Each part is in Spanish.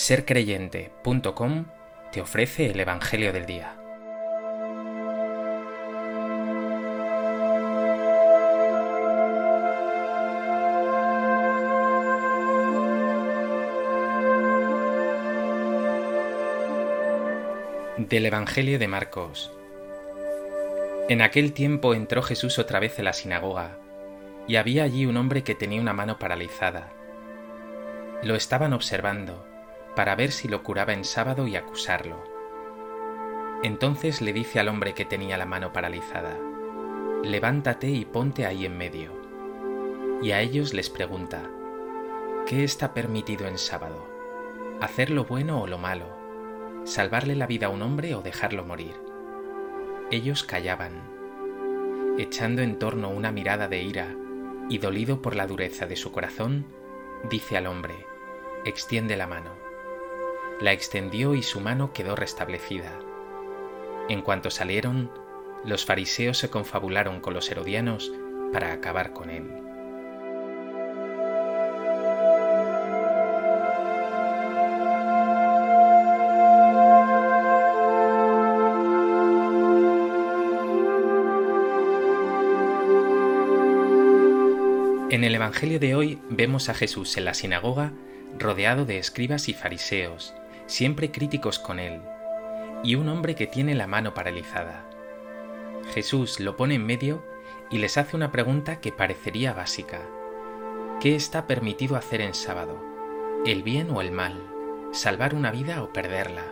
sercreyente.com te ofrece el Evangelio del Día. Del Evangelio de Marcos. En aquel tiempo entró Jesús otra vez en la sinagoga, y había allí un hombre que tenía una mano paralizada. Lo estaban observando para ver si lo curaba en sábado y acusarlo. Entonces le dice al hombre que tenía la mano paralizada, levántate y ponte ahí en medio. Y a ellos les pregunta, ¿qué está permitido en sábado? ¿Hacer lo bueno o lo malo? ¿Salvarle la vida a un hombre o dejarlo morir? Ellos callaban, echando en torno una mirada de ira y dolido por la dureza de su corazón, dice al hombre, extiende la mano la extendió y su mano quedó restablecida. En cuanto salieron, los fariseos se confabularon con los herodianos para acabar con él. En el Evangelio de hoy vemos a Jesús en la sinagoga rodeado de escribas y fariseos, siempre críticos con él, y un hombre que tiene la mano paralizada. Jesús lo pone en medio y les hace una pregunta que parecería básica. ¿Qué está permitido hacer en sábado? ¿El bien o el mal? ¿Salvar una vida o perderla?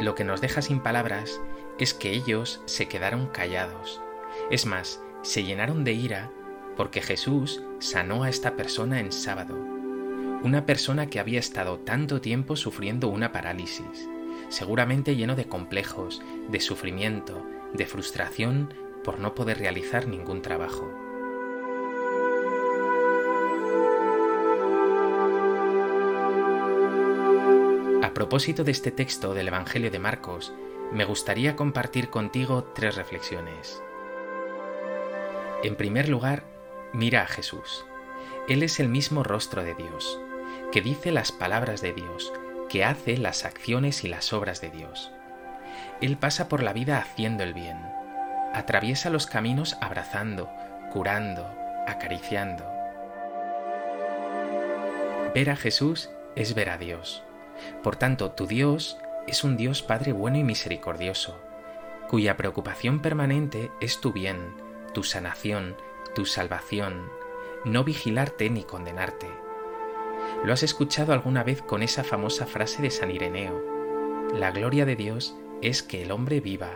Lo que nos deja sin palabras es que ellos se quedaron callados. Es más, se llenaron de ira porque Jesús sanó a esta persona en sábado una persona que había estado tanto tiempo sufriendo una parálisis, seguramente lleno de complejos, de sufrimiento, de frustración por no poder realizar ningún trabajo. A propósito de este texto del Evangelio de Marcos, me gustaría compartir contigo tres reflexiones. En primer lugar, mira a Jesús. Él es el mismo rostro de Dios que dice las palabras de Dios, que hace las acciones y las obras de Dios. Él pasa por la vida haciendo el bien, atraviesa los caminos abrazando, curando, acariciando. Ver a Jesús es ver a Dios. Por tanto, tu Dios es un Dios Padre bueno y misericordioso, cuya preocupación permanente es tu bien, tu sanación, tu salvación, no vigilarte ni condenarte ¿Lo has escuchado alguna vez con esa famosa frase de San Ireneo? La gloria de Dios es que el hombre viva,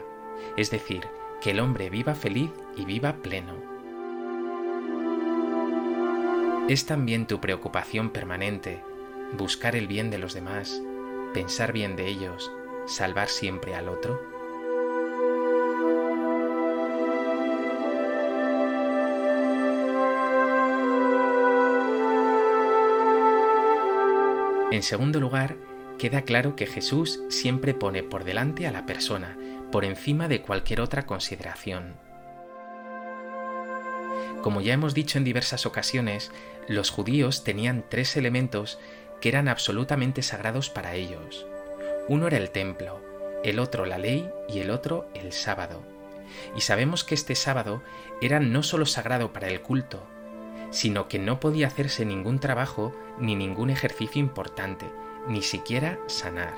es decir, que el hombre viva feliz y viva pleno. ¿Es también tu preocupación permanente buscar el bien de los demás, pensar bien de ellos, salvar siempre al otro? En segundo lugar, queda claro que Jesús siempre pone por delante a la persona, por encima de cualquier otra consideración. Como ya hemos dicho en diversas ocasiones, los judíos tenían tres elementos que eran absolutamente sagrados para ellos. Uno era el templo, el otro la ley y el otro el sábado. Y sabemos que este sábado era no solo sagrado para el culto, sino que no podía hacerse ningún trabajo ni ningún ejercicio importante, ni siquiera sanar.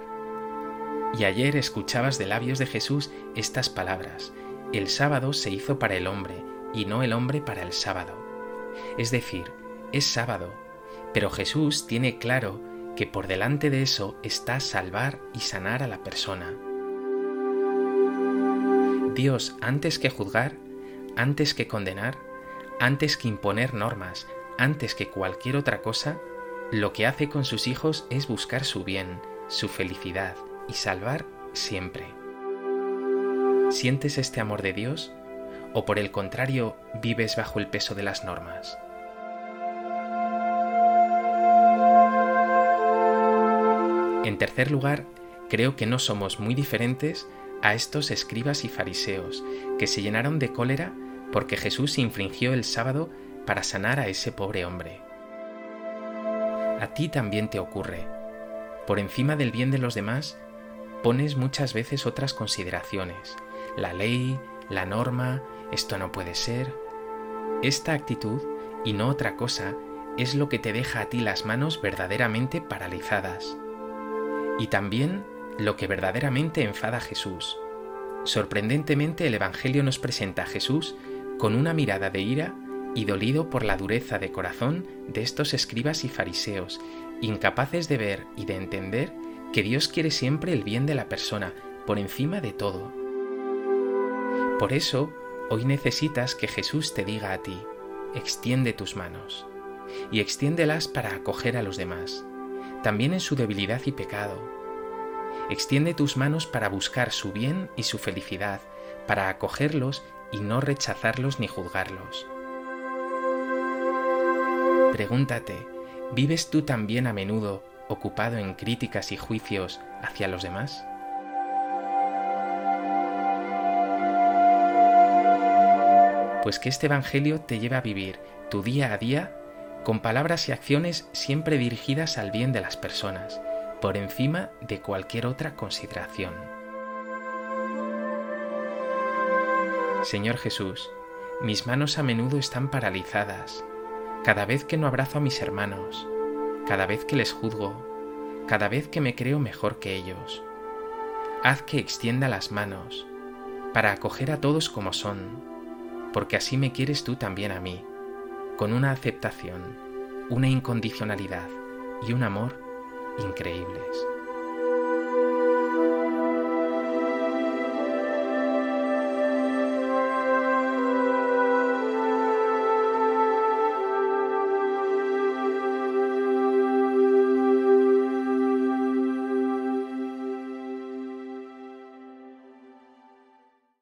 Y ayer escuchabas de labios de Jesús estas palabras, el sábado se hizo para el hombre y no el hombre para el sábado. Es decir, es sábado, pero Jesús tiene claro que por delante de eso está salvar y sanar a la persona. Dios, antes que juzgar, antes que condenar, antes que imponer normas, antes que cualquier otra cosa, lo que hace con sus hijos es buscar su bien, su felicidad y salvar siempre. ¿Sientes este amor de Dios? ¿O por el contrario vives bajo el peso de las normas? En tercer lugar, creo que no somos muy diferentes a estos escribas y fariseos que se llenaron de cólera porque Jesús infringió el sábado para sanar a ese pobre hombre. A ti también te ocurre. Por encima del bien de los demás, pones muchas veces otras consideraciones, la ley, la norma, esto no puede ser. Esta actitud, y no otra cosa, es lo que te deja a ti las manos verdaderamente paralizadas. Y también lo que verdaderamente enfada a Jesús. Sorprendentemente el Evangelio nos presenta a Jesús con una mirada de ira y dolido por la dureza de corazón de estos escribas y fariseos, incapaces de ver y de entender que Dios quiere siempre el bien de la persona por encima de todo. Por eso, hoy necesitas que Jesús te diga a ti, extiende tus manos, y extiéndelas para acoger a los demás, también en su debilidad y pecado. Extiende tus manos para buscar su bien y su felicidad, para acogerlos y no rechazarlos ni juzgarlos. Pregúntate, ¿vives tú también a menudo ocupado en críticas y juicios hacia los demás? Pues que este Evangelio te lleve a vivir tu día a día con palabras y acciones siempre dirigidas al bien de las personas, por encima de cualquier otra consideración. Señor Jesús, mis manos a menudo están paralizadas, cada vez que no abrazo a mis hermanos, cada vez que les juzgo, cada vez que me creo mejor que ellos. Haz que extienda las manos, para acoger a todos como son, porque así me quieres tú también a mí, con una aceptación, una incondicionalidad y un amor increíbles.